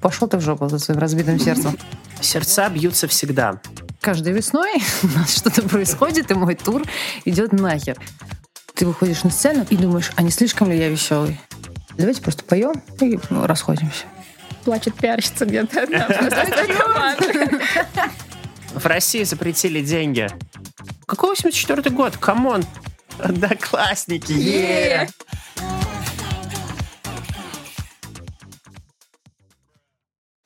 Пошел ты в жопу за своим разбитым сердцем. Сердца бьются всегда. Каждой весной у нас что-то происходит, и мой тур идет нахер. Ты выходишь на сцену и думаешь, а не слишком ли я веселый? Давайте просто поем и расходимся. Плачет пиарщица где-то. одна. В России запретили деньги. Какой 84 год? Come on! Одноклассники! е!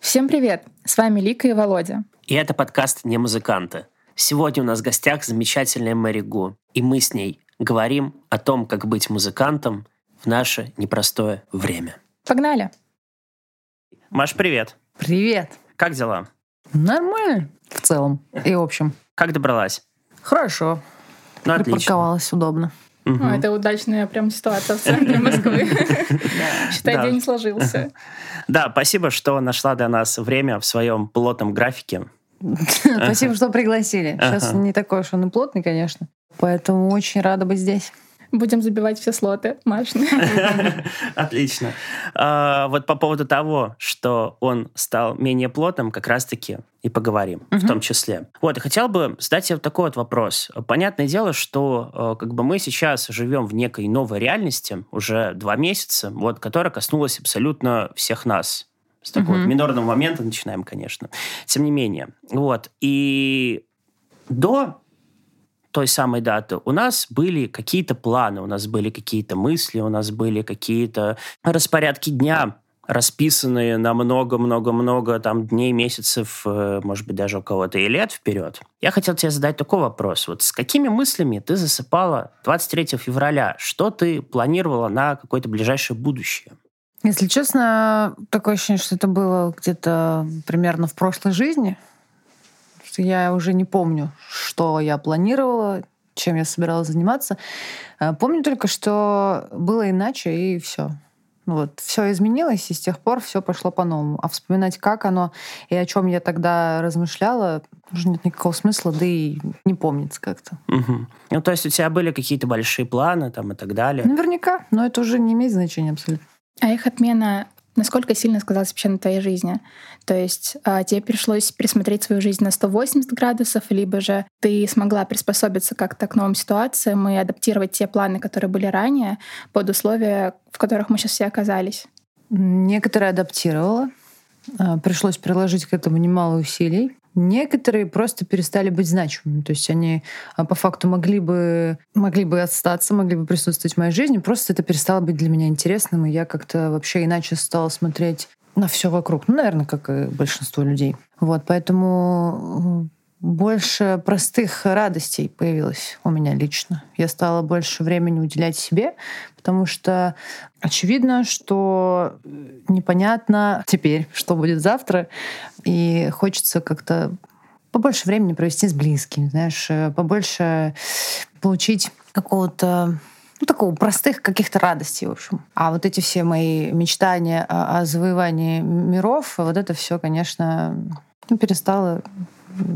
Всем привет! С вами Лика и Володя. И это подкаст «Не музыканты». Сегодня у нас в гостях замечательная Мэри Гу. И мы с ней говорим о том, как быть музыкантом в наше непростое время. Погнали! Маш, привет! Привет! Как дела? Нормально в целом и в общем. Как добралась? Хорошо. Ну, отлично. Припарковалась удобно. Мгм. О, это удачная прям ситуация в центре Москвы. Считай, день сложился. Да, спасибо, что нашла для нас время в своем плотном графике. Спасибо, что пригласили. Сейчас не такой уж он и плотный, конечно. Поэтому очень рада быть здесь. Будем забивать все слоты, Маш. Отлично. А, Вот по поводу того, что он стал менее плотным, как раз-таки и поговорим, в том числе. Вот, и хотел бы задать вот такой вот вопрос. Понятное дело, что э, как бы мы сейчас живем в некой новой реальности уже два месяца, вот, которая коснулась абсолютно всех нас. С такого минорного момента начинаем, конечно. Тем не менее. Вот. И до той самой даты у нас были какие-то планы, у нас были какие-то мысли, у нас были какие-то распорядки дня, расписанные на много-много-много там дней, месяцев, э, может быть, даже у кого-то и лет вперед. Я хотел тебе задать такой вопрос. Вот с какими мыслями ты засыпала 23 февраля? Что ты планировала на какое-то ближайшее будущее? Если честно, такое ощущение, что это было где-то примерно в прошлой жизни. Что я уже не помню, что я планировала, чем я собиралась заниматься. Э, Помню только, что было иначе, и все. Вот, все изменилось, и с тех пор все пошло по-новому. А вспоминать, как оно и о чем я тогда размышляла, уже нет никакого смысла, да и не помнится как-то. Мгм. Ну, то есть у тебя были какие-то большие планы там и так далее? Наверняка, но это уже не имеет значения абсолютно. А их отмена насколько сильно сказалась вообще на твоей жизни? То есть а, тебе пришлось пересмотреть свою жизнь на 180 градусов, либо же ты смогла приспособиться как-то к новым ситуациям и адаптировать те планы, которые были ранее, под условия, в которых мы сейчас все оказались? Некоторые адаптировала. А, Пришлось приложить к этому немало усилий. Некоторые просто перестали быть значимыми. То есть они а, по факту могли бы, могли бы остаться, могли бы присутствовать в моей жизни. Просто это перестало быть для меня интересным, и я как-то вообще иначе стала смотреть на все вокруг. Ну, наверное, как и большинство людей. Вот, поэтому больше простых радостей появилось у меня лично. Я стала больше времени уделять себе, потому что очевидно, что непонятно теперь, что будет завтра, и хочется как-то побольше времени провести с близкими, знаешь, э, побольше получить какого-то ну, такого простых каких-то радостей, в общем. А вот эти все мои мечтания о, о завоевании миров, вот это все, конечно, ну, перестало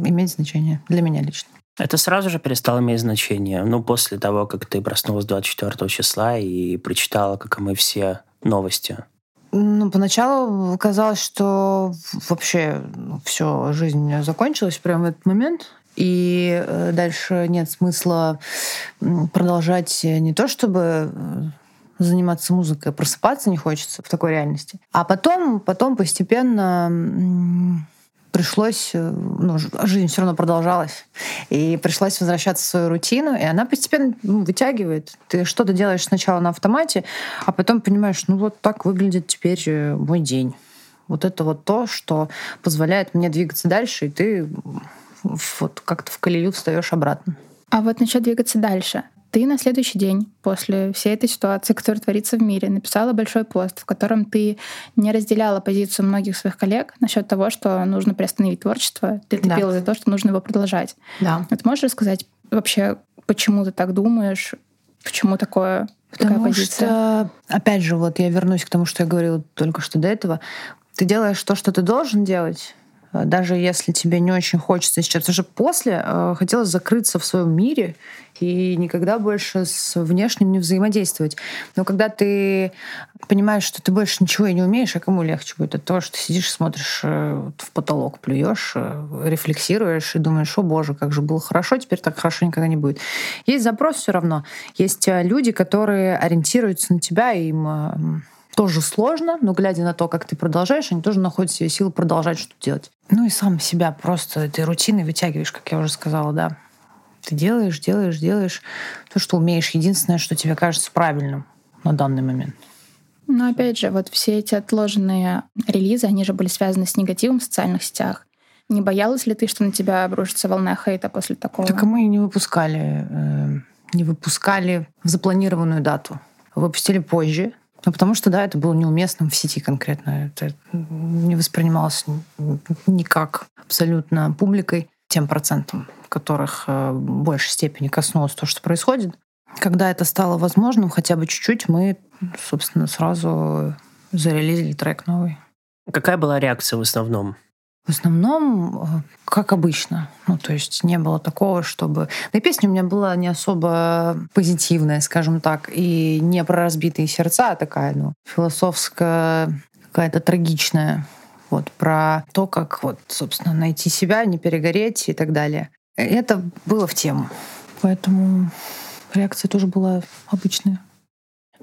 иметь значение для меня лично. Это сразу же перестало иметь значение. Ну, после того, как ты проснулась 24 числа и прочитала, как и мы все, новости. Ну, поначалу казалось, что вообще все, жизнь закончилась прямо в этот момент. И э, дальше нет смысла продолжать не то, чтобы э, заниматься музыкой, просыпаться не хочется в такой реальности. А потом, потом постепенно пришлось, э, ну, жизнь все равно продолжалась, и пришлось возвращаться в свою рутину, и она постепенно ну, вытягивает. Ты что-то делаешь сначала на автомате, а потом понимаешь, ну вот так выглядит теперь э, мой день. Вот это вот то, что позволяет мне двигаться дальше, и ты вот как-то в колею встаешь обратно. А вот насчет двигаться дальше. Ты на следующий день после всей этой ситуации, которая творится в мире, написала большой пост, в котором ты не разделяла позицию многих своих коллег насчет того, что нужно приостановить творчество. Ты Да. топила за то, что нужно его продолжать. Да. Вот можешь рассказать вообще, почему ты так думаешь, почему такое, такая Потому позиция? что, опять же, вот я вернусь к тому, что я говорила только что до этого. Ты делаешь то, что ты должен делать, даже если тебе не очень хочется сейчас. Потому что после э, хотелось закрыться в своем мире и никогда больше с внешним не взаимодействовать. Но когда ты понимаешь, что ты больше ничего и не умеешь, а кому легче будет от того, что ты сидишь, смотришь э, в потолок, плюешь, э, рефлексируешь и думаешь, о боже, как же было хорошо, теперь так хорошо никогда не будет. Есть запрос все равно. Есть э, люди, которые ориентируются на тебя, и им тоже сложно, но глядя на то, как ты продолжаешь, они тоже находят себе силы продолжать что-то делать. Ну и сам себя просто этой рутиной вытягиваешь, как я уже сказала, да. Ты делаешь, делаешь, делаешь то, что умеешь. Единственное, что тебе кажется правильным на данный момент. Но опять же, вот все эти отложенные релизы, они же были связаны с негативом в социальных сетях. Не боялась ли ты, что на тебя обрушится волна хейта после такого? Так мы не выпускали, э, не выпускали в запланированную дату. Выпустили позже, ну, потому что, да, это было неуместным в сети конкретно. Это не воспринималось никак абсолютно публикой, тем процентом, которых э, в большей степени коснулось то, что происходит. Когда это стало возможным, хотя бы чуть-чуть, мы, собственно, сразу зарелизили трек новый. Какая была реакция в основном? В основном, э, как обычно. Ну, то есть не было такого, чтобы... Да и песня у меня была не особо позитивная, скажем так, и не про разбитые сердца, а такая, ну, философская, какая-то трагичная. Вот, про то, как, вот, собственно, найти себя, не перегореть и так далее. Это было в тему. Поэтому реакция тоже была обычная.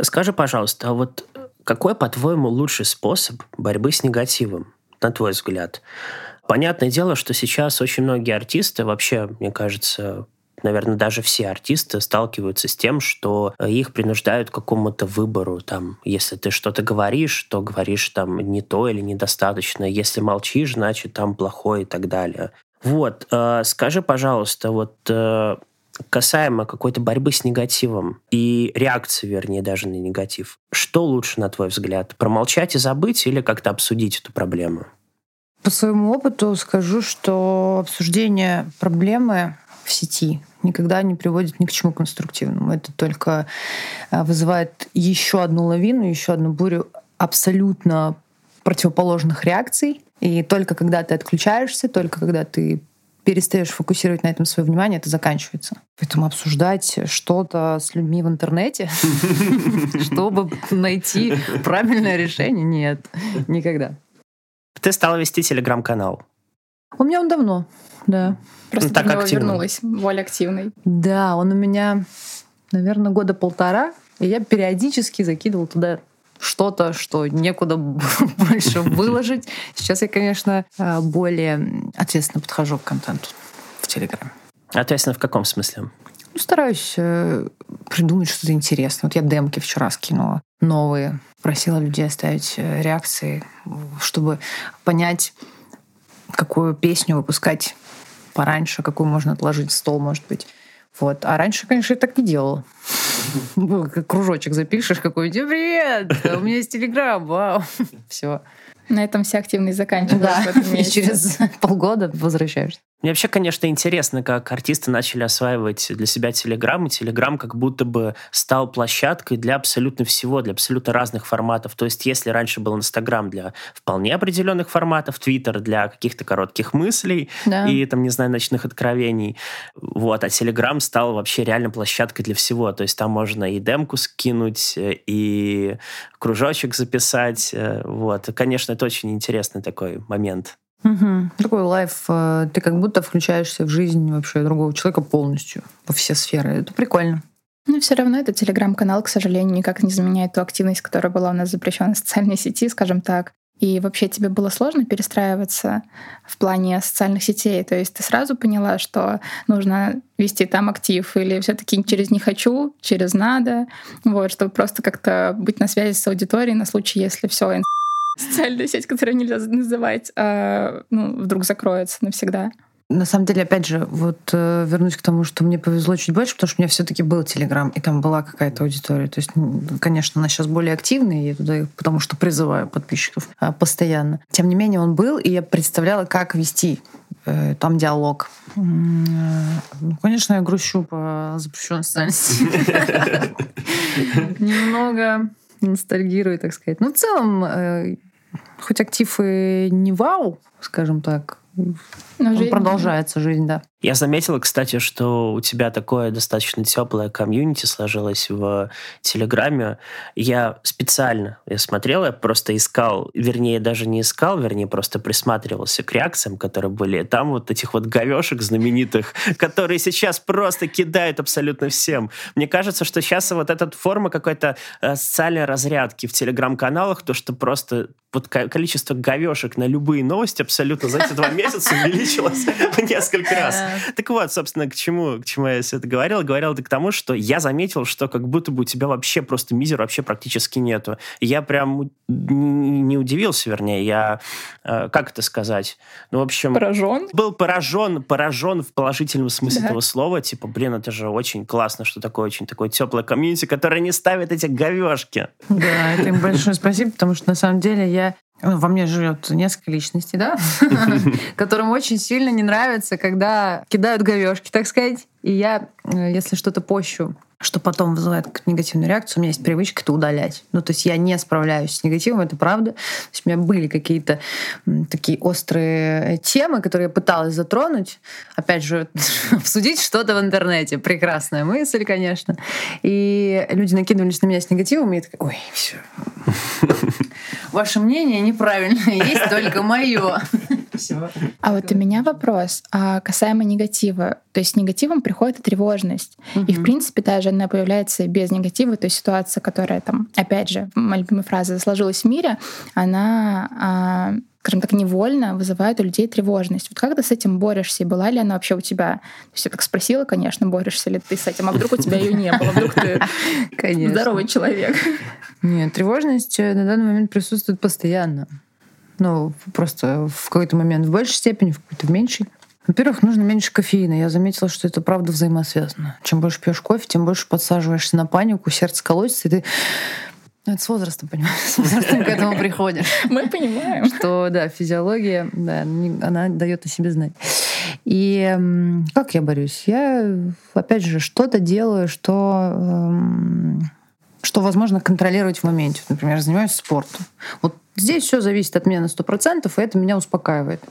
Скажи, пожалуйста, а вот какой, по-твоему, лучший способ борьбы с негативом? На твой взгляд? Понятное дело, что сейчас очень многие артисты, вообще, мне кажется, наверное, даже все артисты сталкиваются с тем, что их принуждают к какому-то выбору. Там, если ты что-то говоришь, то говоришь там не то или недостаточно. Если молчишь, значит там плохое и так далее. Вот, э, скажи, пожалуйста, вот э, касаемо какой-то борьбы с негативом и реакции, вернее, даже на негатив, что лучше, на твой взгляд? Промолчать и забыть или как-то обсудить эту проблему? По своему опыту скажу, что обсуждение проблемы в сети никогда не приводит ни к чему конструктивному. Это только э, вызывает еще одну лавину, еще одну бурю абсолютно противоположных реакций. И только когда ты отключаешься, только когда ты перестаешь фокусировать на этом свое внимание, это заканчивается. Поэтому обсуждать что-то с людьми в интернете, чтобы найти правильное решение, нет, никогда. Ты стала вести телеграм-канал. У меня он давно, да. Просто ну, так него вернулась, более активной. Да, он у меня, наверное, года полтора, и я периодически закидывала туда что-то, что некуда больше выложить. Сейчас я, конечно, э, более ответственно подхожу к контенту в Телеграме. Ответственно в каком смысле? Ну, стараюсь э, придумать что-то интересное. Вот я демки вчера скинула новые. Просила людей оставить э, реакции, чтобы понять, какую песню выпускать пораньше, какую можно отложить в стол, может быть. Вот. А раньше, конечно, я так не делала. Кружочек запишешь какой-нибудь. Привет! У меня есть телеграм, вау. Все. На этом вся активность заканчивается. Да, и через полгода возвращаешься. Мне вообще, конечно, интересно, как артисты начали осваивать для себя Телеграм, и Телеграм как будто бы стал площадкой для абсолютно всего, для абсолютно разных форматов. То есть, если раньше был Инстаграм для вполне определенных форматов, Твиттер для каких-то коротких мыслей да. и, там, не знаю, ночных откровений, вот, а Телеграм стал вообще реально площадкой для всего. То есть, там можно и демку скинуть, и кружочек записать, вот. Конечно, это очень интересный такой момент. Угу. Такой лайф, э, ты как будто включаешься в жизнь вообще другого человека полностью, во все сферы. Это прикольно. Но все равно этот телеграм-канал, к сожалению, никак не заменяет ту активность, которая была у нас запрещена в социальной сети, скажем так. И вообще тебе было сложно перестраиваться в плане социальных сетей? То есть ты сразу поняла, что нужно вести там актив или все таки через «не хочу», через «надо», вот, чтобы просто как-то быть на связи с аудиторией на случай, если все социальная сеть, которую нельзя называть, а, ну, вдруг закроется навсегда. На самом деле, опять же, вот э, вернусь к тому, что мне повезло чуть больше, потому что у меня все-таки был Телеграм, и там была какая-то аудитория. То есть, конечно, она сейчас более активная, я туда, потому что призываю подписчиков э, постоянно. Тем не менее, он был, и я представляла, как вести э, там диалог. Ну, конечно, я грущу по запрещенной социальной Немного ностальгирую, так сказать. Но в целом э, хоть актив и не вау, скажем так, но жизнь... продолжается жизнь, да. Я заметила, кстати, что у тебя такое достаточно теплое комьюнити сложилось в Телеграме. Я специально, я смотрел, я просто искал, вернее, даже не искал, вернее, просто присматривался к реакциям, которые были. Там вот этих вот говешек знаменитых, которые сейчас просто кидают абсолютно всем. Мне кажется, что сейчас вот эта форма какой-то э, социальной разрядки в Телеграм-каналах, то, что просто вот количество говешек на любые новости абсолютно за эти два месяца увеличилось в несколько раз. Так вот, собственно, к чему, к чему я все это говорил? Говорил это к тому, что я заметил, что как будто бы у тебя вообще просто мизер вообще практически нету. я прям не удивился, вернее, я, э, как это сказать? Ну, в общем... Поражен? Был поражен, поражен в положительном смысле да. этого слова. Типа, блин, это же очень классно, что такое очень такое теплое комьюнити, которое не ставит эти говешки. Да, это им большое спасибо, потому что на самом деле я во мне живет несколько личностей, да, которым очень сильно не нравится, когда кидают говешки, так сказать. И я, э, если что-то пощу, что потом вызывает негативную реакцию, у меня есть привычка это удалять. Ну, то есть я не справляюсь с негативом, это правда. То есть у меня были какие-то такие острые темы, которые я пыталась затронуть. Опять же, обсудить что-то в интернете. Прекрасная мысль, конечно. И люди накинулись на меня с негативом, и я такая, ой, все. Ваше мнение неправильное, есть только мое. А вот у меня вопрос а касаемо негатива. То есть с негативом приходит и тревожность. И, в принципе, даже она появляется без негатива. То есть ситуация, которая там, опять же, моя любимая фраза, сложилась в мире, она а, скажем так, невольно вызывает у людей тревожность. Вот как ты с этим борешься? И была ли она вообще у тебя? То есть я так спросила, конечно, борешься ли ты с этим, а вдруг у тебя ее не было, вдруг ты здоровый человек. Нет, тревожность э, на данный момент присутствует постоянно. Ну, просто в какой-то момент в большей степени, в какой-то в меньшей. Во-первых, нужно меньше кофеина. Я заметила, что это правда взаимосвязано. Чем больше пьешь кофе, тем больше подсаживаешься на панику, сердце колотится, и ты ну, это с возрастом, понимаешь, с возрастом к этому приходишь. Мы понимаем. Что, да, физиология, да, она дает о себе знать. И как я борюсь? Я, опять же, что-то делаю, что эм, что возможно контролировать в моменте. Например, занимаюсь спортом. Вот здесь все зависит от меня на 100%, и это меня успокаивает.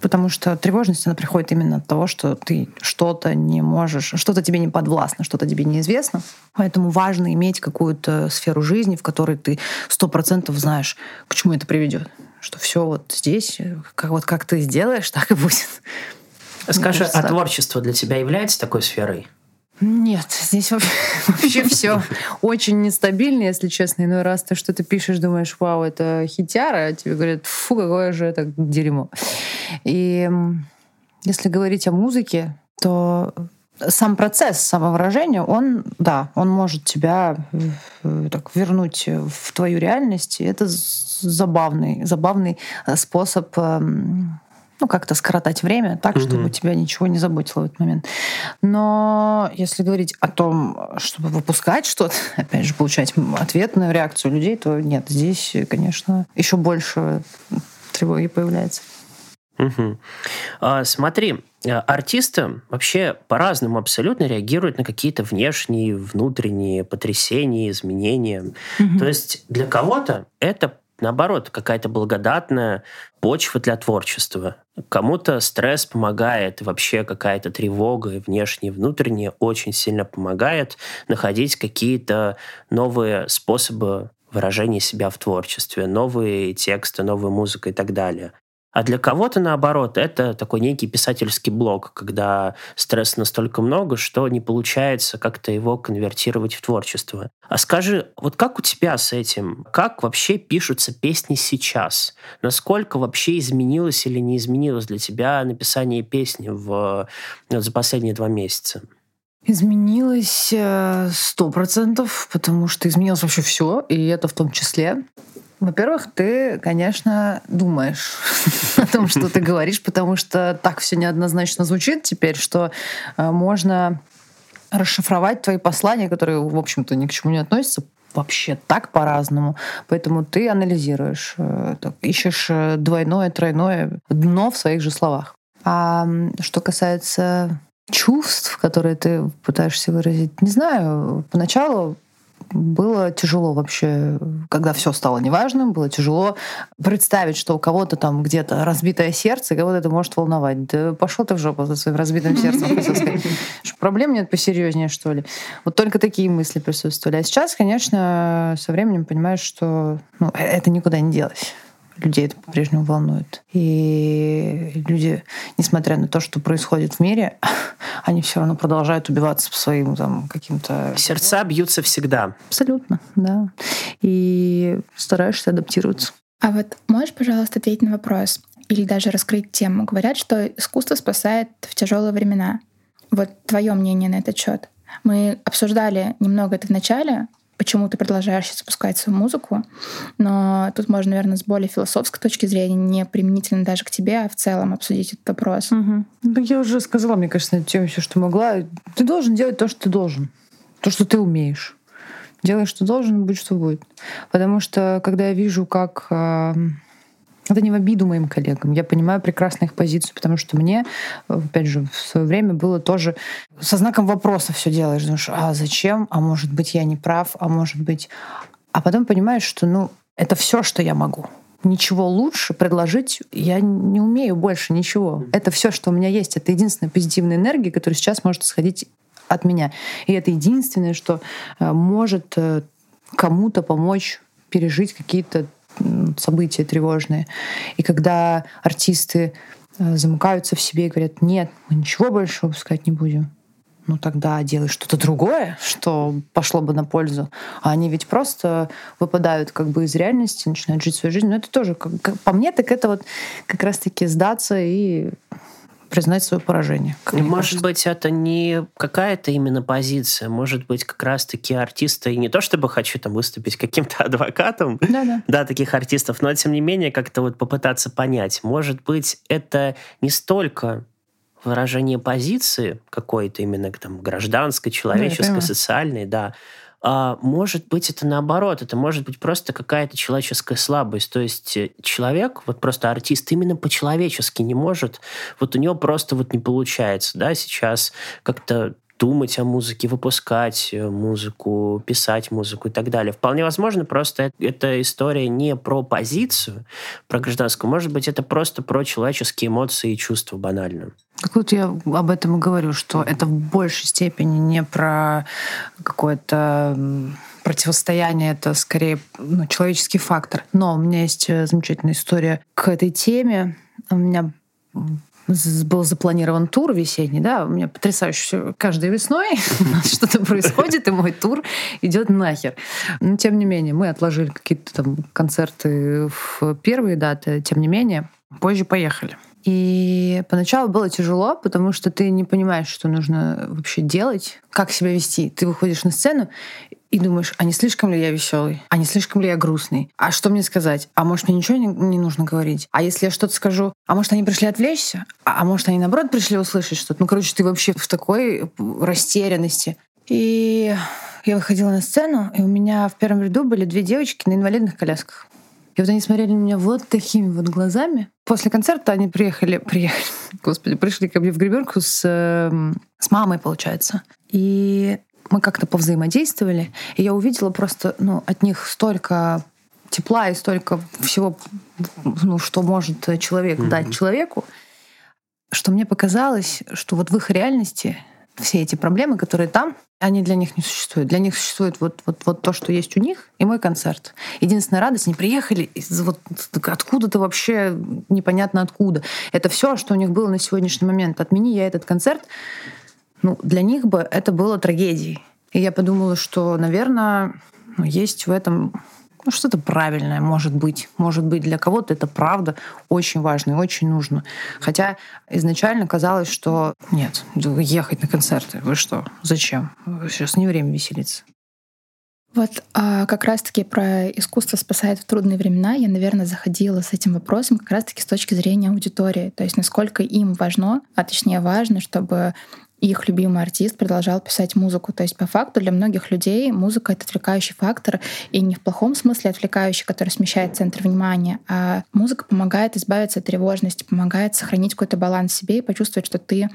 Потому что тревожность, она приходит именно от того, что ты что-то не можешь, что-то тебе не подвластно, что-то тебе неизвестно. Поэтому важно иметь какую-то сферу жизни, в которой ты сто процентов знаешь, к чему это приведет. Что все вот здесь, как, вот как ты сделаешь, так и будет. Скажи, а творчество для тебя является такой сферой? Нет, здесь вообще все очень нестабильно, если честно. Иной раз ты что-то пишешь, думаешь, вау, это хитяра, а тебе говорят, фу, какое же это дерьмо. И если говорить о музыке, то сам процесс самовыражения, он, да, он может тебя э, так вернуть в твою реальность. И это забавный, забавный э, способ эм, ну, как-то скоротать время так, угу. чтобы тебя ничего не заботило в этот момент. Но если говорить о том, чтобы выпускать что-то, опять же, получать ответную реакцию людей, то нет, здесь, конечно, еще больше тревоги появляется. Угу. А, смотри, э, артисты вообще по-разному абсолютно реагируют на какие-то внешние, внутренние потрясения, изменения. Угу. То есть для кого-то это наоборот, какая-то благодатная почва для творчества. Кому-то стресс помогает, вообще какая-то тревога, внешняя, внутренняя, очень сильно помогает находить какие-то новые способы выражения себя в творчестве, новые тексты, новую музыку и так далее. А для кого-то, наоборот, это такой некий писательский блок, когда стресса настолько много, что не получается как-то его конвертировать в творчество. А скажи, вот как у тебя с этим? Как вообще пишутся песни сейчас? Насколько вообще изменилось или не изменилось для тебя написание песни в, за последние два месяца? Изменилось э, сто процентов, потому что изменилось вообще все, и это в том числе. Во-первых, ты, конечно, думаешь о том, что ты говоришь, потому что так все неоднозначно звучит теперь, что э, можно расшифровать твои послания, которые, в общем-то, ни к чему не относятся, вообще так по-разному. Поэтому ты анализируешь, э, ищешь э, двойное, тройное дно в своих же словах. А что касается чувств, которые ты пытаешься выразить, не знаю, поначалу было тяжело вообще, когда все стало неважным, было тяжело представить, что у кого-то там где-то разбитое сердце, кого-то это может волновать. Да пошел ты в жопу со своим разбитым сердцем, хотел. Проблем нет посерьезнее, что ли. Вот только такие мысли присутствовали. А сейчас, конечно, со временем понимаешь, что ну, э, это никуда не делось людей это по-прежнему волнует. И люди, несмотря на то, что происходит в мире, они все равно продолжают убиваться по своим там каким-то... Сердца бьются всегда. Абсолютно, да. И стараешься адаптироваться. А вот можешь, пожалуйста, ответить на вопрос или даже раскрыть тему? Говорят, что искусство спасает в тяжелые времена. Вот твое мнение на этот счет. Мы обсуждали немного это в начале, почему ты продолжаешь запускать свою музыку. Но тут можно, наверное, с более философской точки зрения, не применительно даже к тебе, а в целом обсудить этот вопрос. Угу. Я уже сказала, мне кажется, на эту тему все, что могла. Ты должен делать то, что ты должен. То, что ты умеешь. Делай, что должен, будь, что будет. Потому что, когда я вижу, как это не в обиду моим коллегам. Я понимаю прекрасно их позицию, потому что мне, опять же, в свое время было тоже со знаком вопроса все делаешь. Думаешь, а зачем? А может быть, я не прав? А может быть... А потом понимаешь, что ну, это все, что я могу. Ничего лучше предложить я не умею больше ничего. Это все, что у меня есть. Это единственная позитивная энергия, которая сейчас может исходить от меня. И это единственное, что э, может э, кому-то помочь пережить какие-то события тревожные. И когда артисты э, замыкаются в себе и говорят, нет, мы ничего больше выпускать не будем, ну тогда делай что-то другое, что пошло бы на пользу. А они ведь просто выпадают как бы из реальности, начинают жить свою жизнь. Но это тоже, как, по мне, так это вот как раз-таки сдаться и признать свое поражение. Может кажется. быть, это не какая-то именно позиция, может быть, как раз-таки артисты, и не то чтобы хочу там выступить каким-то адвокатом, Да-да. да, таких артистов, но тем не менее как-то вот попытаться понять, может быть, это не столько выражение позиции какой-то именно там гражданской, человеческой, да, социальной, да, а может быть, это наоборот, это может быть просто какая-то человеческая слабость. То есть э, человек, вот просто артист, именно по-человечески не может, вот у него просто вот не получается, да, сейчас как-то думать о музыке, выпускать э, музыку, писать музыку и так далее. Вполне возможно, просто эта история не про позицию, про гражданскую. Может быть, это просто про человеческие эмоции и чувства банально. Так вот я об этом и говорю, что это в большей степени не про какое-то противостояние, это скорее ну, человеческий фактор. Но у меня есть э, замечательная история к этой теме. У меня был запланирован тур весенний, да, у меня потрясающе. Каждой весной что-то происходит, и мой тур идет нахер. Но тем не менее, мы отложили какие-то там концерты в первые даты, тем не менее, позже поехали. И поначалу было тяжело, потому что ты не понимаешь, что нужно вообще делать, как себя вести. Ты выходишь на сцену и думаешь, а не слишком ли я веселый? А не слишком ли я грустный? А что мне сказать? А может, мне ничего не, не нужно говорить? А если я что-то скажу, а может, они пришли отвлечься? А, а может, они, наоборот, пришли услышать что-то? Ну, короче, ты вообще в такой растерянности. И я выходила на сцену, и у меня в первом ряду были две девочки на инвалидных колясках. И вот они смотрели на меня вот такими вот глазами. После концерта они приехали, приехали, господи, пришли ко мне в гребенку с, эм, с мамой, получается. И мы как-то повзаимодействовали, и я увидела просто ну, от них столько тепла и столько всего, ну, что может человек mm-hmm. дать человеку, что мне показалось, что вот в их реальности все эти проблемы, которые там, они для них не существуют. Для них существует вот, вот, вот то, что есть у них, и мой концерт. Единственная радость, они приехали из вот откуда-то вообще непонятно откуда. Это все, что у них было на сегодняшний момент. Отмени я этот концерт, ну, для них бы это было трагедией. И я подумала, что, наверное, ну, есть в этом ну, что-то правильное, может быть. Может быть, для кого-то это правда очень важно и очень нужно. Хотя изначально казалось, что нет, ехать на концерты, вы что, зачем? Сейчас не время веселиться. Вот а, как раз-таки про искусство спасает в трудные времена. Я, наверное, заходила с этим вопросом как раз-таки с точки зрения аудитории. То есть насколько им важно, а точнее важно, чтобы их любимый артист продолжал писать музыку. То есть, по факту, для многих людей музыка — это отвлекающий фактор, и не в плохом смысле отвлекающий, который смещает центр внимания, а музыка помогает избавиться от тревожности, помогает сохранить какой-то баланс в себе и почувствовать, что ты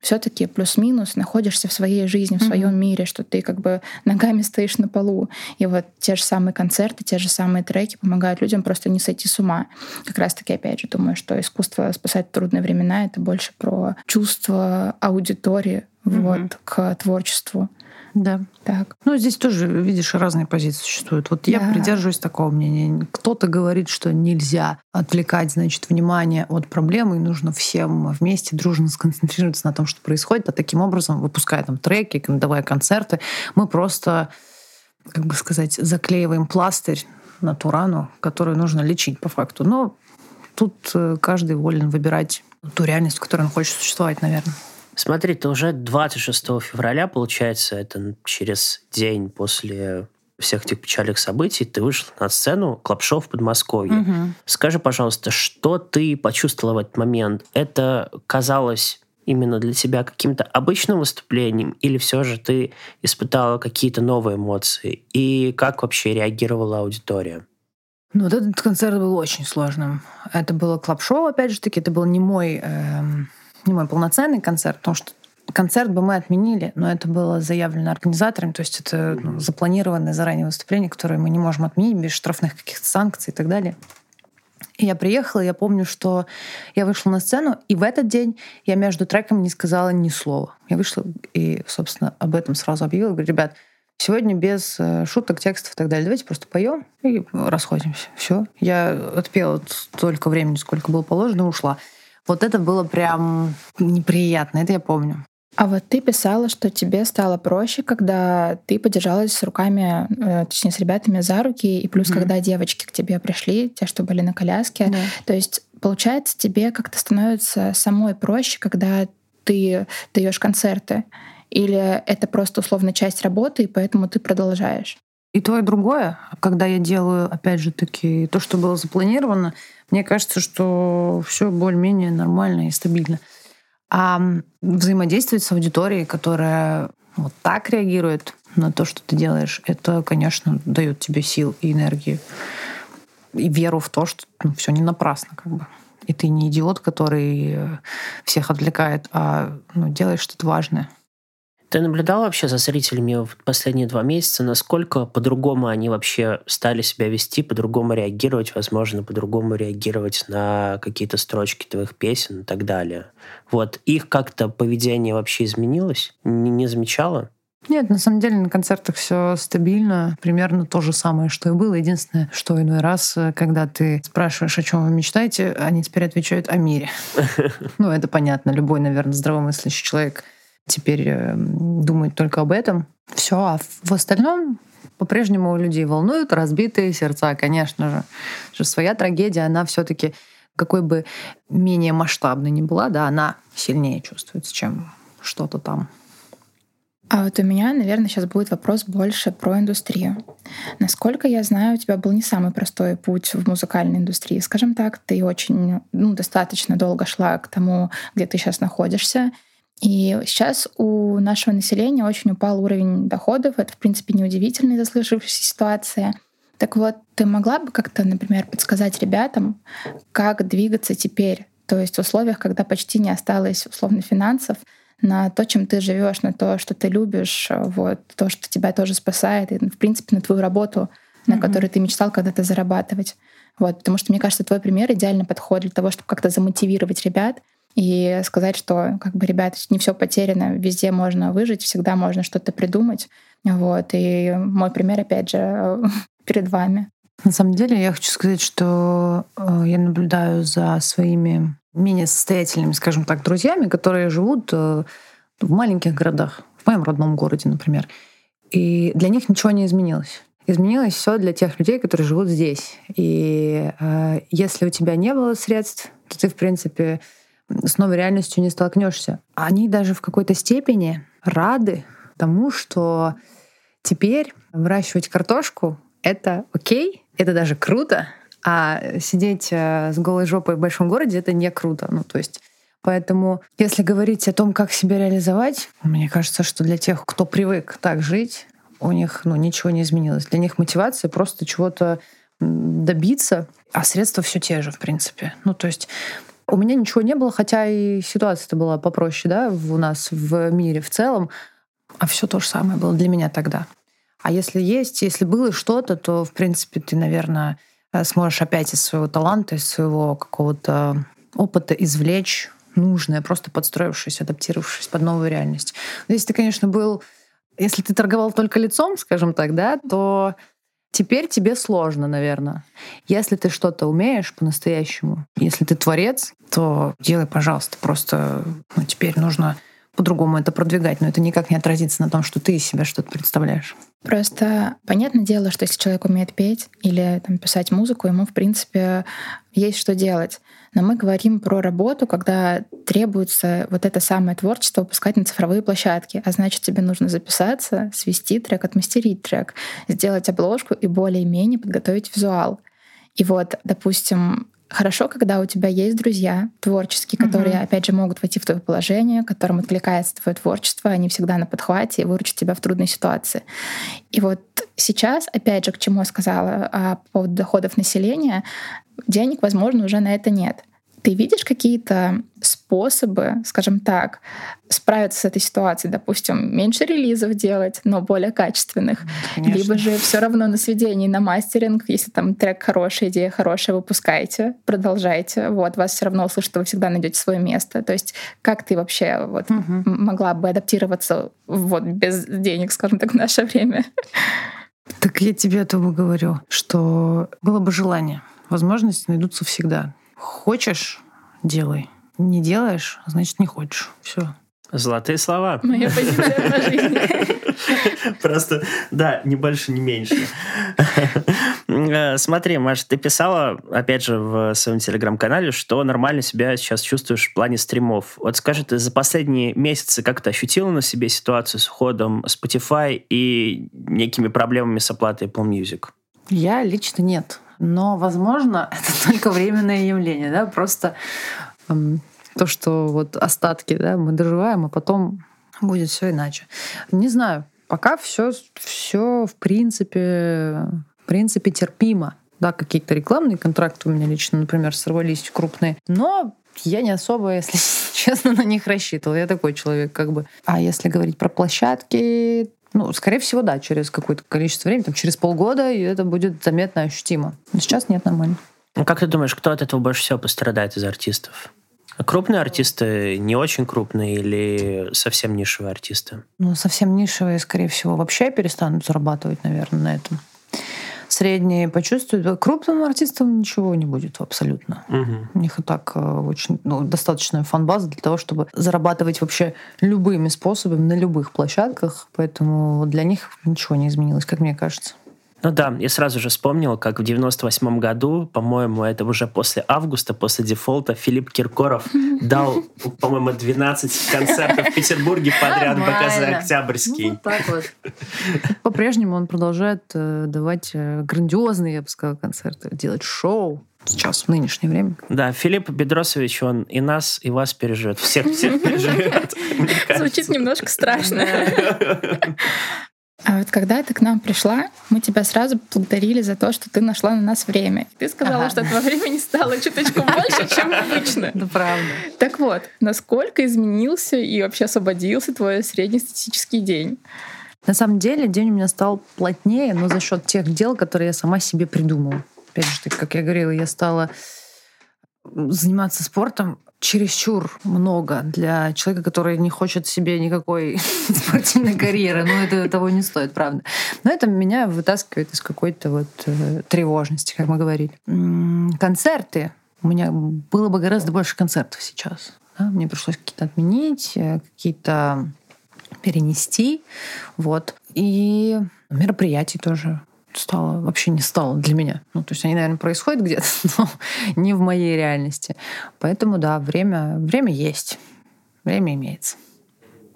все-таки плюс-минус находишься в своей жизни, в своем mm-hmm. мире, что ты как бы ногами стоишь на полу. И вот те же самые концерты, те же самые треки помогают людям просто не сойти с ума. Как раз-таки, опять же, думаю, что искусство спасать трудные времена — это больше про чувство аудитории mm-hmm. вот, к творчеству. Да. Так. Ну, здесь тоже, видишь, разные позиции существуют. Вот я да. придерживаюсь такого мнения. Кто-то говорит, что нельзя отвлекать, значит, внимание от проблемы, и нужно всем вместе дружно сконцентрироваться на том, что происходит, а таким образом, выпуская там треки, давая концерты, мы просто, как бы сказать, заклеиваем пластырь на ту рану, которую нужно лечить по факту. Но тут э, каждый волен выбирать ту реальность, в которой он хочет существовать, наверное. Смотри, ты уже 26 февраля, получается, это через день после всех этих печальных событий, ты вышла на сцену Клапшоу в Подмосковье. Угу. Скажи, пожалуйста, что ты почувствовала в этот момент? Это казалось именно для тебя каким-то обычным выступлением, или все же ты испытала какие-то новые эмоции? И как вообще реагировала аудитория? Ну, вот этот концерт был очень сложным. Это было клаб-шоу, опять же таки, это был не мой эм, не мой полноценный концерт, потому что концерт бы мы отменили, но это было заявлено организаторами, то есть это ну, запланированное заранее выступление, которое мы не можем отменить без штрафных каких-то санкций и так далее. И я приехала, я помню, что я вышла на сцену, и в этот день я между треками не сказала ни слова. Я вышла и, собственно, об этом сразу объявила. Говорю, ребят, сегодня без э, шуток, текстов и так далее. Давайте просто поем и расходимся. Все. Я отпела столько времени, сколько было положено, и ушла. Вот это было прям неприятно, это я помню. А вот ты писала, что тебе стало проще, когда ты подержалась с руками, э, точнее, с ребятами за руки, и плюс, mm-hmm. когда девочки к тебе пришли, те, что были на коляске. Yeah. То есть, получается, тебе как-то становится самой проще, когда ты даешь концерты. Или это просто условно часть работы, и поэтому ты продолжаешь? И то, и другое. Когда я делаю, опять же таки, то, что было запланировано, мне кажется, что все более-менее нормально и стабильно. А взаимодействовать с аудиторией, которая вот так реагирует на то, что ты делаешь, это, конечно, дает тебе сил и энергию. И веру в то, что ну, все не напрасно, как бы. И ты не идиот, который всех отвлекает, а ну, делаешь что-то важное. Ты наблюдал вообще за зрителями в последние два месяца, насколько по-другому они вообще стали себя вести, по-другому реагировать, возможно, по-другому реагировать на какие-то строчки твоих песен и так далее? Вот их как-то поведение вообще изменилось? Не, не замечала? Нет, на самом деле на концертах все стабильно, примерно то же самое, что и было. Единственное, что иной раз, когда ты спрашиваешь, о чем вы мечтаете, они теперь отвечают о мире. Ну, это понятно. Любой, наверное, здравомыслящий человек теперь э, думает только об этом. Все, а в остальном по-прежнему у людей волнуют разбитые сердца, конечно же. Что своя трагедия, она все-таки какой бы менее масштабной ни была, да, она сильнее чувствуется, чем что-то там. А вот у меня, наверное, сейчас будет вопрос больше про индустрию. Насколько я знаю, у тебя был не самый простой путь в музыкальной индустрии. Скажем так, ты очень, ну, достаточно долго шла к тому, где ты сейчас находишься. И сейчас у нашего населения очень упал уровень доходов. Это, в принципе, неудивительно из-за сложившейся ситуации. Так вот, ты могла бы как-то, например, подсказать ребятам, как двигаться теперь? То есть в условиях, когда почти не осталось условно финансов, на то, чем ты живешь, на то, что ты любишь, вот, то, что тебя тоже спасает, и, в принципе, на твою работу, на mm-hmm. которой ты мечтал когда-то зарабатывать. Вот, потому что, мне кажется, твой пример идеально подходит для того, чтобы как-то замотивировать ребят и сказать, что как бы, ребята, не все потеряно, везде можно выжить, всегда можно что-то придумать. Вот. И мой пример, опять же, перед вами. На самом деле я хочу сказать, что э, я наблюдаю за своими менее состоятельными, скажем так, друзьями, которые живут э, в маленьких городах, в моем родном городе, например. И для них ничего не изменилось. Изменилось все для тех людей, которые живут здесь. И э, если у тебя не было средств, то ты, в принципе, с новой реальностью не столкнешься. Они даже в какой-то степени рады тому, что теперь выращивать картошку — это окей, это даже круто, а сидеть э, с голой жопой в большом городе — это не круто. Ну, то есть Поэтому, если говорить о том, как себя реализовать, мне кажется, что для тех, кто привык так жить, у них ну, ничего не изменилось. Для них мотивация просто чего-то добиться, а средства все те же, в принципе. Ну, то есть у меня ничего не было, хотя и ситуация-то была попроще, да, у нас в мире в целом, а все то же самое было для меня тогда. А если есть, если было что-то, то, в принципе, ты, наверное, э, сможешь опять из своего таланта, из своего какого-то опыта извлечь нужное, просто подстроившись, адаптировавшись под новую реальность. Но если ты, конечно, был... Если ты торговал только лицом, скажем так, да, то теперь тебе сложно, наверное. Если ты что-то умеешь по-настоящему, если ты творец, то делай, пожалуйста. Просто ну, теперь нужно по-другому это продвигать, но это никак не отразится на том, что ты из себя что-то представляешь. Просто понятное дело, что если человек умеет петь или там, писать музыку, ему, в принципе, есть что делать. Но мы говорим про работу, когда требуется вот это самое творчество выпускать на цифровые площадки. А значит, тебе нужно записаться, свести трек, отмастерить трек, сделать обложку и более-менее подготовить визуал. И вот, допустим, Хорошо, когда у тебя есть друзья творческие, которые, mm-hmm. опять же, могут войти в твое положение, которым откликается твое творчество, они всегда на подхвате и выручат тебя в трудной ситуации. И вот сейчас, опять же, к чему я сказала а, по поводу доходов населения, денег, возможно, уже на это нет. Ты видишь какие-то способы, скажем так, справиться с этой ситуацией? Допустим, меньше релизов делать, но более качественных. Конечно. Либо же все равно на сведении, на мастеринг, если там трек хорошая, идея хорошая, выпускайте, продолжайте. Вот, вас все равно услышат, вы всегда найдете свое место. То есть как ты вообще вот угу. могла бы адаптироваться вот без денег, скажем так, в наше время? Так я тебе этому говорю, что было бы желание. Возможности найдутся всегда. Хочешь — делай. Не делаешь — значит, не хочешь. Все. Золотые слова. Моя позиция. Просто, да, не больше, не меньше. Э, смотри, Маша, ты писала, опять же, в своем телеграм-канале, что нормально себя сейчас чувствуешь в плане стримов. Вот скажи, ты за последние месяцы как-то ощутила на себе ситуацию с уходом Spotify и некими проблемами с оплатой Apple Music? Я лично нет. Но, возможно, это только временное явление, да, просто эм, то, что вот остатки, да, мы доживаем, а потом будет все иначе. Не знаю, пока все, все в принципе, в принципе терпимо. Да, какие-то рекламные контракты у меня лично, например, сорвались крупные. Но я не особо, если честно, на них рассчитывала. Я такой человек, как бы. А если говорить про площадки, ну, скорее всего, да, через какое-то количество времени, там, через полгода, и это будет заметно ощутимо. Но сейчас нет, нормально. Ну, как ты думаешь, кто от этого больше всего пострадает из артистов? Крупные артисты, не очень крупные или совсем нишевые артисты? Ну, совсем нишевые, скорее всего, вообще перестанут зарабатывать, наверное, на этом средние почувствуют. Крупным артистам ничего не будет абсолютно. Угу. У них и так э, очень ну, достаточная фан-база для того, чтобы зарабатывать вообще любыми способами на любых площадках. Поэтому для них ничего не изменилось, как мне кажется. Ну да, я сразу же вспомнил, как в 98 году, по-моему, это уже после августа, после дефолта, Филипп Киркоров дал, по-моему, 12 концертов в Петербурге подряд БКЗ «Октябрьский». Ну, так вот. По-прежнему он продолжает э, давать э, грандиозные, я бы сказала, концерты, делать шоу сейчас, в нынешнее время. Да, Филипп Бедросович, он и нас, и вас переживет. Всех, всех переживет. Звучит немножко страшно. А вот когда ты к нам пришла, мы тебя сразу благодарили за то, что ты нашла на нас время. ты сказала, ага. что этого времени стало чуточку больше, чем обычно. Да, правда. Так вот, насколько изменился и вообще освободился твой среднестатистический день? На самом деле день у меня стал плотнее, но за счет тех дел, которые я сама себе придумала. Опять же, как я говорила, я стала заниматься спортом чересчур много для человека, который не хочет себе никакой спортивной карьеры. Ну, это того не стоит, правда. Но это меня вытаскивает из какой-то вот э, тревожности, как мы говорили. Концерты. У меня было бы гораздо больше концертов сейчас. Да? Мне пришлось какие-то отменить, э, какие-то перенести. Вот. И мероприятий тоже стало, вообще не стало для меня. Ну, то есть они, наверное, происходят где-то, но не в моей реальности. Поэтому, да, время, время есть. Время имеется.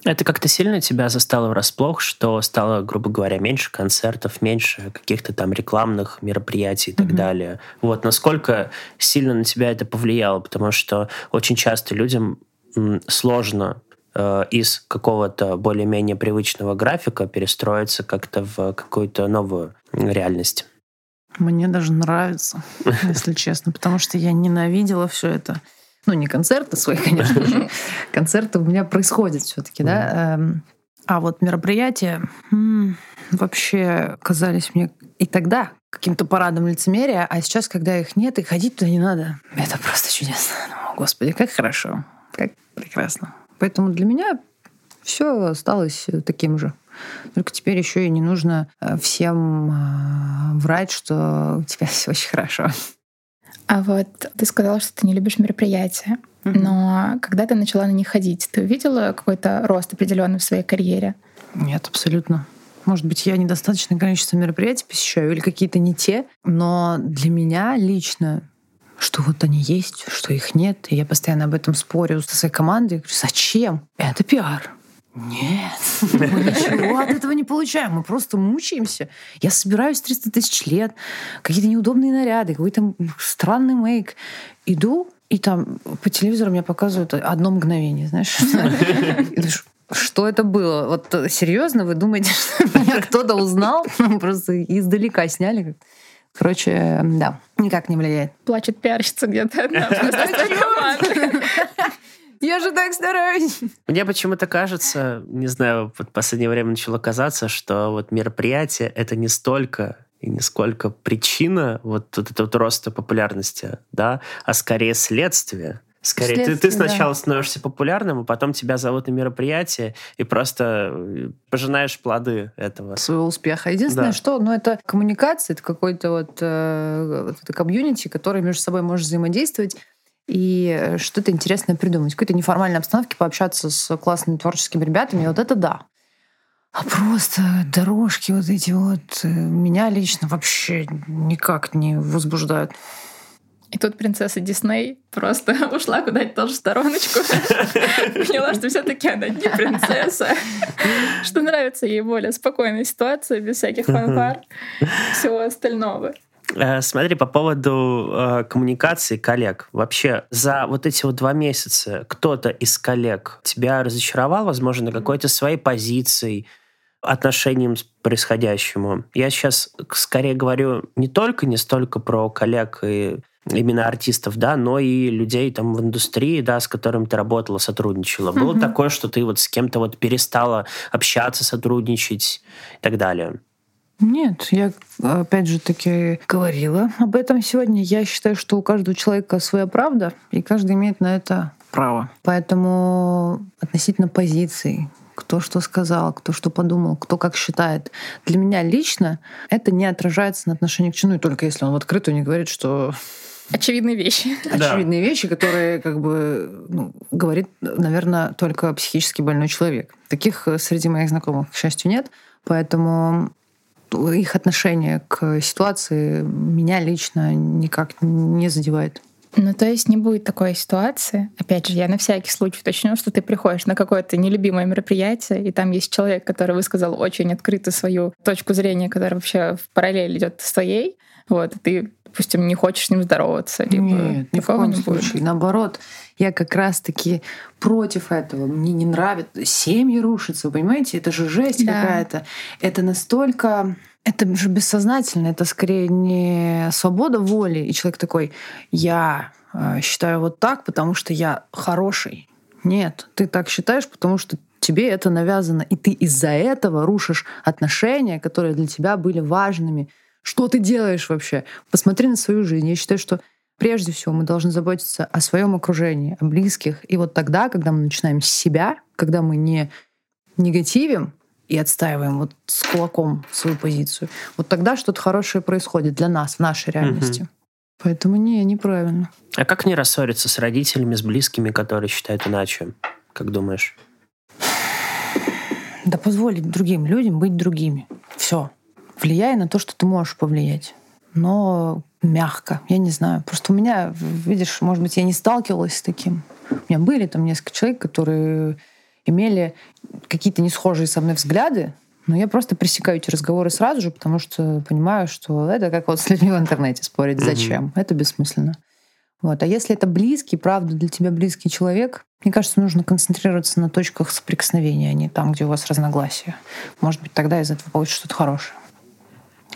Это как-то сильно тебя застало врасплох, что стало, грубо говоря, меньше концертов, меньше каких-то там рекламных мероприятий и так mm-hmm. далее. Вот насколько сильно на тебя это повлияло, потому что очень часто людям сложно э, из какого-то более-менее привычного графика перестроиться как-то в какую-то новую реальность. Мне даже нравится, если честно, потому что я ненавидела все это. Ну, не концерты свои, конечно же. Концерты у меня происходят все-таки, да. Эм, а вот мероприятия вообще казались мне и тогда каким-то парадом лицемерия, а сейчас, когда их нет, и ходить туда не надо. Это просто чудесно. О, Господи, как хорошо, как прекрасно. Поэтому для меня все осталось таким же. Только теперь еще и не нужно э, всем э, врать, что у тебя все очень хорошо. А вот ты сказала, что ты не любишь мероприятия. Mm-hmm. Но когда ты начала на них ходить, ты увидела какой-то рост определенный в своей карьере? Нет, абсолютно. Может быть, я недостаточное количество мероприятий посещаю или какие-то не те, но для меня лично что вот они есть, что их нет. И я постоянно об этом спорю со своей командой. Говорю, зачем? Это пиар. Нет, мы ничего от этого не получаем. Мы просто мучаемся. Я собираюсь 300 тысяч лет, какие-то неудобные наряды, какой-то странный мейк. Иду, и там по телевизору мне показывают одно мгновение, знаешь. Что это было? Вот серьезно, вы думаете, что меня кто-то узнал? Просто издалека сняли. Короче, да, никак не влияет. Плачет пиарщица где-то. Я же так стараюсь. Мне почему-то кажется, не знаю, в последнее время начало казаться, что вот мероприятие — это не столько и не сколько причина вот, вот этого вот роста популярности, да, а скорее следствие. Скорее, ты, ты сначала да. становишься популярным, а потом тебя зовут на мероприятие, и просто э, пожинаешь плоды этого. Своего успеха. Единственное, да. что, ну, это коммуникация, это какой-то вот, э, вот это комьюнити, который между собой может взаимодействовать и что-то интересное придумать. В какой-то неформальной обстановке пообщаться с классными творческими ребятами, вот это да. А просто дорожки вот эти вот э, меня лично вообще никак не возбуждают. И тут принцесса Дисней просто ушла куда-то тоже в стороночку. Поняла, что все таки она не принцесса. Что нравится ей более спокойная ситуация, без всяких фанфар, всего остального. Э, смотри, по поводу э, коммуникации коллег. Вообще, за вот эти вот два месяца кто-то из коллег тебя разочаровал, возможно, какой-то своей позиции, отношением к происходящему. Я сейчас скорее говорю не только, не столько про коллег и именно артистов, да, но и людей там в индустрии, да, с которыми ты работала, сотрудничала. Было mm-hmm. такое, что ты вот с кем-то вот перестала общаться, сотрудничать и так далее? Нет, я опять же таки говорила об этом сегодня. Я считаю, что у каждого человека своя правда, и каждый имеет на это право. Поэтому относительно позиций, кто что сказал, кто что подумал, кто как считает. Для меня лично это не отражается на отношении к чину, только если он в открытую не говорит, что Очевидные вещи. Очевидные да. вещи, которые, как бы, ну, говорит, наверное, только психически больной человек. Таких среди моих знакомых, к счастью, нет. Поэтому их отношение к ситуации меня лично никак не задевает. Ну, то есть не будет такой ситуации. Опять же, я на всякий случай уточню, что ты приходишь на какое-то нелюбимое мероприятие, и там есть человек, который высказал очень открыто свою точку зрения, которая вообще в параллель идет с твоей. Вот, и ты, допустим, не хочешь с ним здороваться. Либо Нет, ни в коем не случае. Будет. Наоборот, я как раз-таки против этого. Мне не нравится. Семьи рушатся, вы понимаете? Это же жесть да. какая-то. Это настолько это же бессознательно, это скорее не свобода воли. И человек такой, я э, считаю вот так, потому что я хороший. Нет, ты так считаешь, потому что тебе это навязано, и ты из-за этого рушишь отношения, которые для тебя были важными. Что ты делаешь вообще? Посмотри на свою жизнь. Я считаю, что прежде всего мы должны заботиться о своем окружении, о близких. И вот тогда, когда мы начинаем с себя, когда мы не негативим, и отстаиваем вот с кулаком свою позицию, вот тогда что-то хорошее происходит для нас, в нашей реальности. Угу. Поэтому не, неправильно. А как не рассориться с родителями, с близкими, которые считают иначе? Как думаешь? Да позволить другим людям быть другими. Все. Влияй на то, что ты можешь повлиять. Но мягко. Я не знаю. Просто у меня, видишь, может быть, я не сталкивалась с таким. У меня были там несколько человек, которые имели какие-то не схожие со мной взгляды, но я просто пресекаю эти разговоры сразу же, потому что понимаю, что это как вот с людьми в интернете спорить. Зачем? Mm-hmm. Это бессмысленно. Вот. А если это близкий, правда, для тебя близкий человек, мне кажется, нужно концентрироваться на точках соприкосновения, а не там, где у вас разногласия. Может быть, тогда из этого получится что-то хорошее.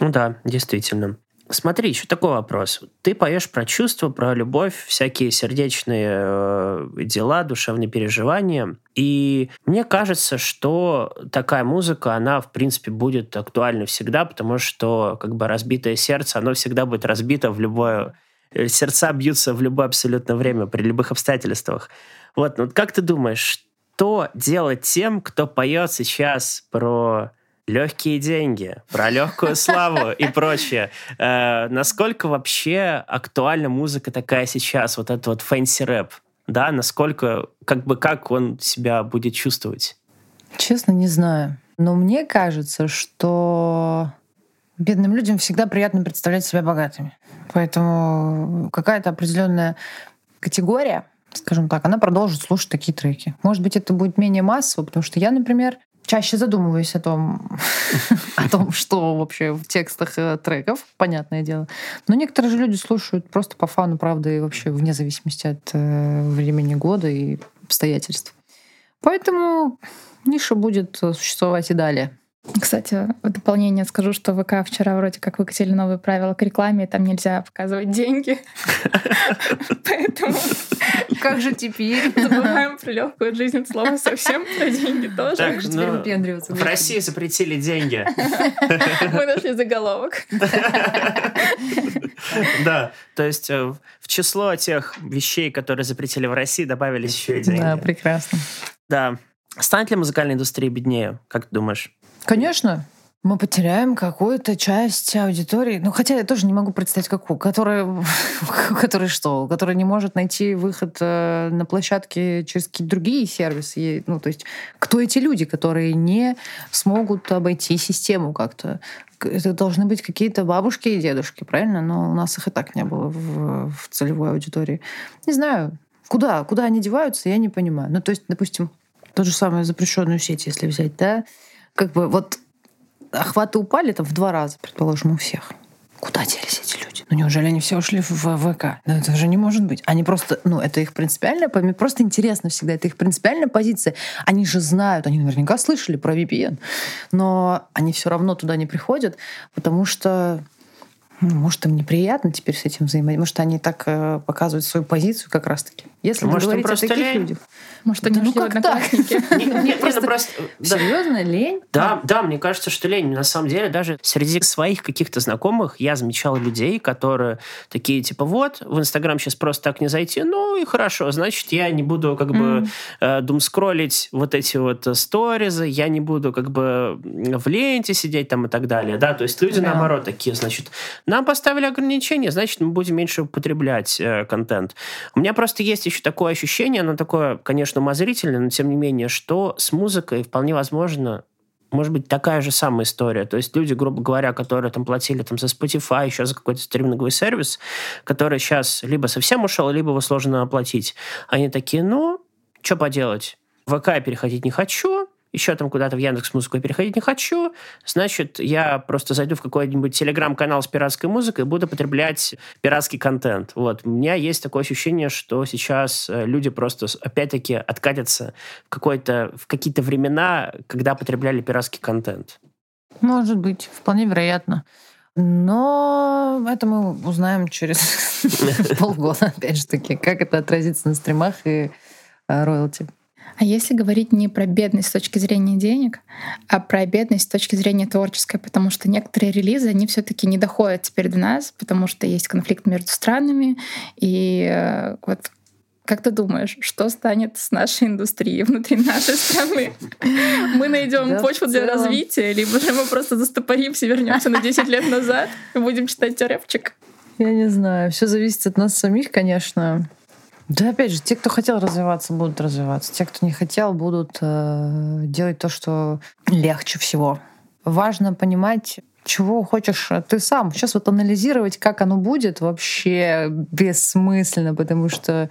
Ну да, действительно. Смотри, еще такой вопрос. Ты поешь про чувства, про любовь, всякие сердечные э, дела, душевные переживания. И мне кажется, что такая музыка, она, в принципе, будет актуальна всегда, потому что как бы разбитое сердце, оно всегда будет разбито в любое... Э, сердца бьются в любое абсолютно время, при любых обстоятельствах. Вот, ну как ты думаешь, что делать тем, кто поет сейчас про легкие деньги, про легкую славу и прочее. Э, насколько вообще актуальна музыка такая сейчас, вот этот вот fancy рэп? Да, насколько, как бы, как он себя будет чувствовать? Честно, не знаю. Но мне кажется, что бедным людям всегда приятно представлять себя богатыми. Поэтому какая-то определенная категория, скажем так, она продолжит слушать такие треки. Может быть, это будет менее массово, потому что я, например, чаще задумываюсь о том, о том, что вообще в текстах э, треков, понятное дело. Но некоторые же люди слушают просто по фану, правда, и вообще вне зависимости от э, времени года и обстоятельств. Поэтому ниша будет существовать и далее. Кстати, в дополнение скажу, что ВК вчера вроде как выкатили новые правила к рекламе, и там нельзя показывать деньги. Поэтому как же теперь? Забываем про легкую жизнь слова совсем про деньги тоже. Так, ну, в России запретили деньги. Мы нашли заголовок. Да, то есть э, в число тех вещей, которые запретили в России, добавились еще и деньги. Да, прекрасно. Да. Станет ли музыкальная индустрия беднее, как ты думаешь? Конечно. Мы потеряем какую-то часть аудитории. Ну, хотя я тоже не могу представить, какую. Которая, которая что? Которая не может найти выход э, на площадке через какие-то другие сервисы. Ну, то есть, кто эти люди, которые не смогут обойти систему как-то? Это должны быть какие-то бабушки и дедушки, правильно? Но у нас их и так не было в, в целевой аудитории. Не знаю, куда, куда они деваются, я не понимаю. Ну, то есть, допустим, тот же самый запрещенную сеть, если взять, да, как бы вот охваты упали там в два раза, предположим, у всех. Куда делись эти люди? Ну неужели они все ушли в ВК? Ну это же не может быть. Они просто, ну это их принципиальная, просто интересно всегда, это их принципиальная позиция. Они же знают, они наверняка слышали про VPN, но они все равно туда не приходят, потому что может, им неприятно теперь с этим взаимодействовать. Может, они так э, показывают свою позицию как раз-таки. Если может, вы говорите о таких лень. людях. Может, они ну как так? Нет, просто ну просто... Серьезно, лень? Да, да, мне кажется, что лень. На самом деле, даже среди своих каких-то знакомых я замечал людей, которые такие, типа, вот, в Инстаграм сейчас просто так не зайти, ну и хорошо, значит, я не буду как бы э, думскроллить вот эти вот сторизы, я не буду как бы в ленте сидеть там и так далее, да, то есть люди наоборот такие, значит, нам поставили ограничения, значит, мы будем меньше употреблять э, контент. У меня просто есть еще такое ощущение, оно такое, конечно, умозрительное, но тем не менее, что с музыкой вполне возможно может быть такая же самая история. То есть люди, грубо говоря, которые там платили там за Spotify, еще за какой-то стриминговый сервис, который сейчас либо совсем ушел, либо его сложно оплатить. Они такие, ну, что поделать? В ВК переходить не хочу, еще там куда-то в Яндекс Музыку переходить не хочу, значит, я просто зайду в какой-нибудь телеграм-канал с пиратской музыкой и буду потреблять пиратский контент. Вот. У меня есть такое ощущение, что сейчас э, люди просто опять-таки откатятся в, какой-то, в какие-то времена, когда потребляли пиратский контент. Может быть, вполне вероятно. Но это мы узнаем через полгода, опять же таки, как это отразится на стримах и э, роялти. А если говорить не про бедность с точки зрения денег, а про бедность с точки зрения творческой, потому что некоторые релизы, они все таки не доходят теперь до нас, потому что есть конфликт между странами, и э, вот как ты думаешь, что станет с нашей индустрией внутри нашей страны? Мы найдем да, почву для развития, либо же мы просто застопоримся, вернемся на 10 лет назад и будем читать рэпчик? Я не знаю. Все зависит от нас самих, конечно. Да, опять же, те, кто хотел развиваться, будут развиваться. Те, кто не хотел, будут э, делать то, что легче всего. Важно понимать, чего хочешь ты сам. Сейчас вот анализировать, как оно будет, вообще бессмысленно, потому что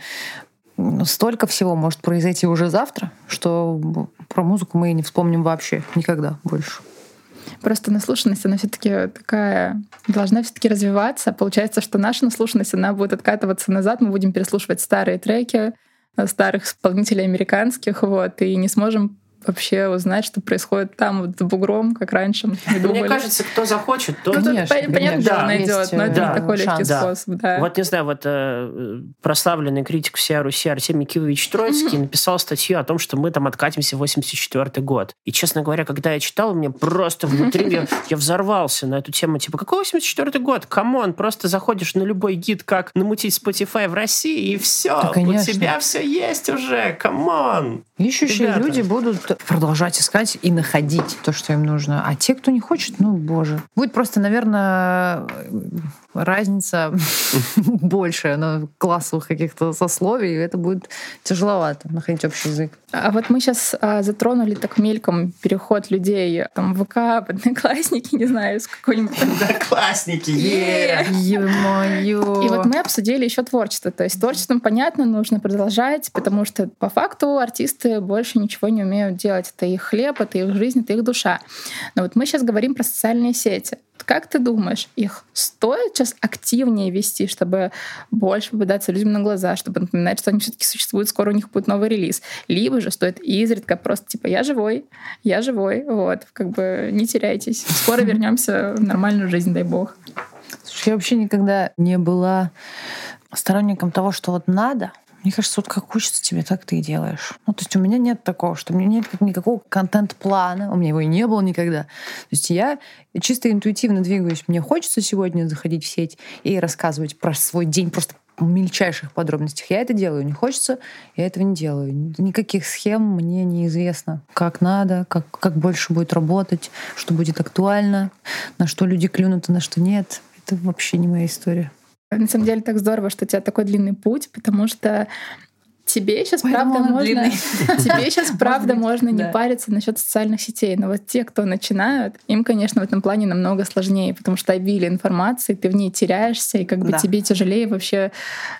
столько всего может произойти уже завтра, что про музыку мы не вспомним вообще никогда больше. Просто наслушанность, она все таки такая должна все таки развиваться. Получается, что наша наслушанность, она будет откатываться назад, мы будем переслушивать старые треки, э, старых исполнителей американских, вот, и не сможем вообще узнать, что происходит там вот за бугром, как раньше мы думали. Мне кажется, кто захочет, то... Ну, конечно, понятно, конечно. да, найдет, но это да, такой легкий да. способ. Да. Вот, не знаю, вот э, прославленный критик всей Руси Артемий Кивович Троицкий mm-hmm. написал статью о том, что мы там откатимся в 84 год. И, честно говоря, когда я читал, мне просто внутри я, я взорвался на эту тему. Типа, какой 84 год? Come on, просто заходишь на любой гид, как намутить Spotify в России, и все. Да, у тебя все есть уже. Come on. Ищущие Ребята. люди будут продолжать искать и находить то, что им нужно. А те, кто не хочет, ну, боже. Будет просто, наверное, разница больше на классовых каких-то сословий, и это будет тяжеловато находить общий язык. А вот мы сейчас а, затронули так мельком переход людей там в ВК, в Одноклассники, не знаю, с какой-нибудь... Одноклассники, Ё-моё! И вот мы обсудили еще творчество. То есть творчеством, понятно, нужно продолжать, потому что по факту артисты больше ничего не умеют делать. Это их хлеб, это их жизнь, это их душа. Но вот мы сейчас говорим про социальные сети. Как ты думаешь, их стоит сейчас активнее вести, чтобы больше попадаться людям на глаза, чтобы напоминать, что они все-таки существуют, скоро у них будет новый релиз? Либо же стоит изредка просто типа я живой, я живой, вот, как бы не теряйтесь. Скоро вернемся в нормальную жизнь, дай бог. Слушай, я вообще никогда не была сторонником того, что вот надо, мне кажется, вот как хочется тебе, так ты и делаешь. Ну, то есть у меня нет такого, что у меня нет никакого контент-плана, у меня его и не было никогда. То есть я чисто интуитивно двигаюсь. Мне хочется сегодня заходить в сеть и рассказывать про свой день просто в мельчайших подробностях. Я это делаю. Не хочется, я этого не делаю. Никаких схем мне неизвестно. Как надо, как, как больше будет работать, что будет актуально, на что люди клюнут, а на что нет. Это вообще не моя история. На самом деле так здорово, что у тебя такой длинный путь, потому что Тебе сейчас правда можно, тебе сейчас правда можно не париться насчет социальных сетей, но вот те, кто начинают, им, конечно, в этом плане намного сложнее, потому что обилие информации, ты в ней теряешься, и как бы тебе тяжелее вообще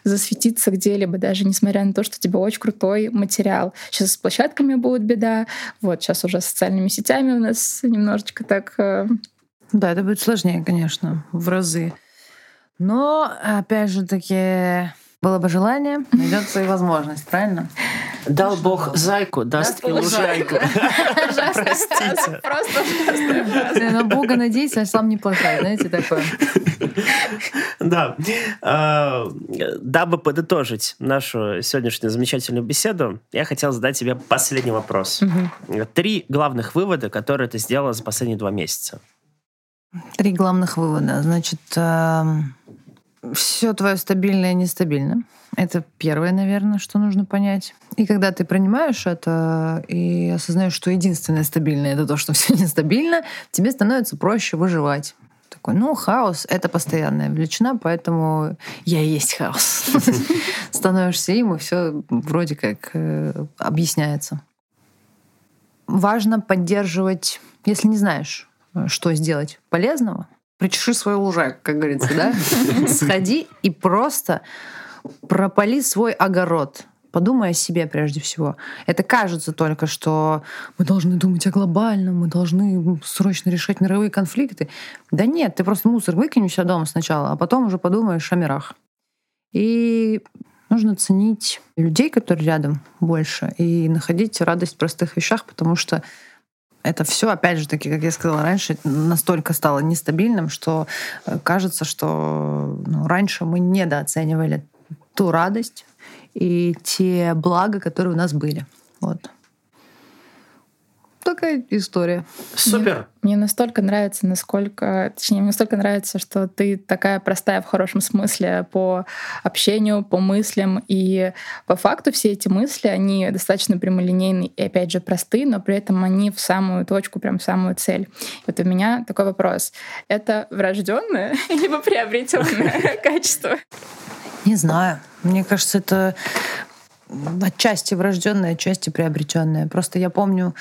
засветиться где-либо, даже несмотря на то, что у тебя очень крутой материал. Сейчас с площадками будет беда, вот сейчас уже с социальными сетями у нас немножечко так. Э, да, это будет сложнее, конечно, в разы. Но, опять же таки, было бы желание, найдется и возможность, правильно? Дал Бог зайку, даст и лужайку. Простите. Просто На Бога надейся, а сам не плохая, знаете, такое. Да. А, дабы подытожить нашу сегодняшнюю замечательную беседу, я хотел задать тебе последний вопрос. Три главных вывода, которые ты сделала за последние два месяца. Три главных вывода. Значит, эм, все твое стабильное и нестабильно. Это первое, наверное, что нужно понять. И когда ты принимаешь это и осознаешь, что единственное стабильное это то, что все нестабильно, тебе становится проще выживать. Такой, ну, хаос — это постоянная величина, поэтому я и есть хаос. Становишься им, и все вроде как э, объясняется. Важно поддерживать, если не знаешь, э, что сделать полезного, причеши свою лужайку, как говорится, да? Сходи и просто пропали свой огород. Подумай о себе прежде всего. Это кажется только, что мы должны думать о глобальном, мы должны срочно решать мировые конфликты. Да нет, ты просто мусор выкинь у себя дома сначала, а потом уже подумаешь о мирах. И нужно ценить людей, которые рядом больше, и находить радость в простых вещах, потому что это все, опять же таки, как я сказала раньше, настолько стало нестабильным, что э, кажется, что ну, раньше мы недооценивали ту радость и те блага, которые у нас были. Вот такая история. Супер. Мне, мне настолько нравится, насколько, точнее, мне настолько нравится, что ты такая простая в хорошем смысле по общению, по мыслям, и по факту все эти мысли, они достаточно прямолинейные и, опять же, простые, но при этом они в самую точку, прям в самую цель. Вот у меня такой вопрос. Это врожденное либо приобретенное качество? Не знаю. Мне кажется, это отчасти врожденное, отчасти приобретенное. Просто я помню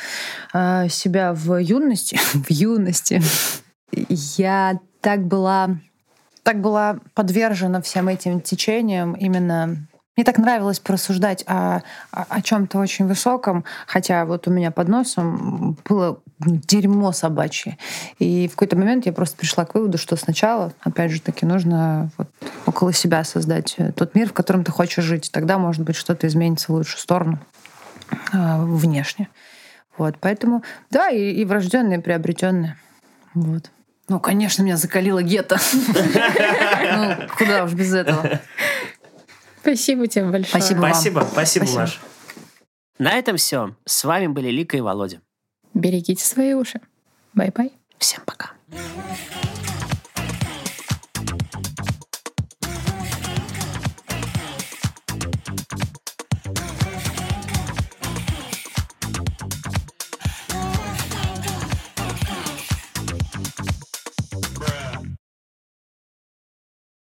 э, себя в юности, в юности. Я так была, так была подвержена всем этим течениям именно мне так нравилось порассуждать о, о, о чем-то очень высоком, хотя вот у меня под носом было дерьмо собачье. И в какой-то момент я просто пришла к выводу, что сначала, опять же таки, нужно вот около себя создать тот мир, в котором ты хочешь жить. Тогда, может быть, что-то изменится в лучшую сторону э, внешне. Вот, поэтому, да, и, и врожденные, и приобретенные. Вот. Ну, конечно, меня закалила гетто. Ну, куда уж без этого. Спасибо тебе большое. Спасибо вам. Спасибо, спасибо, Спасибо. Маш. На этом все. С вами были Лика и Володя. Берегите свои уши. Bye-bye. Всем пока.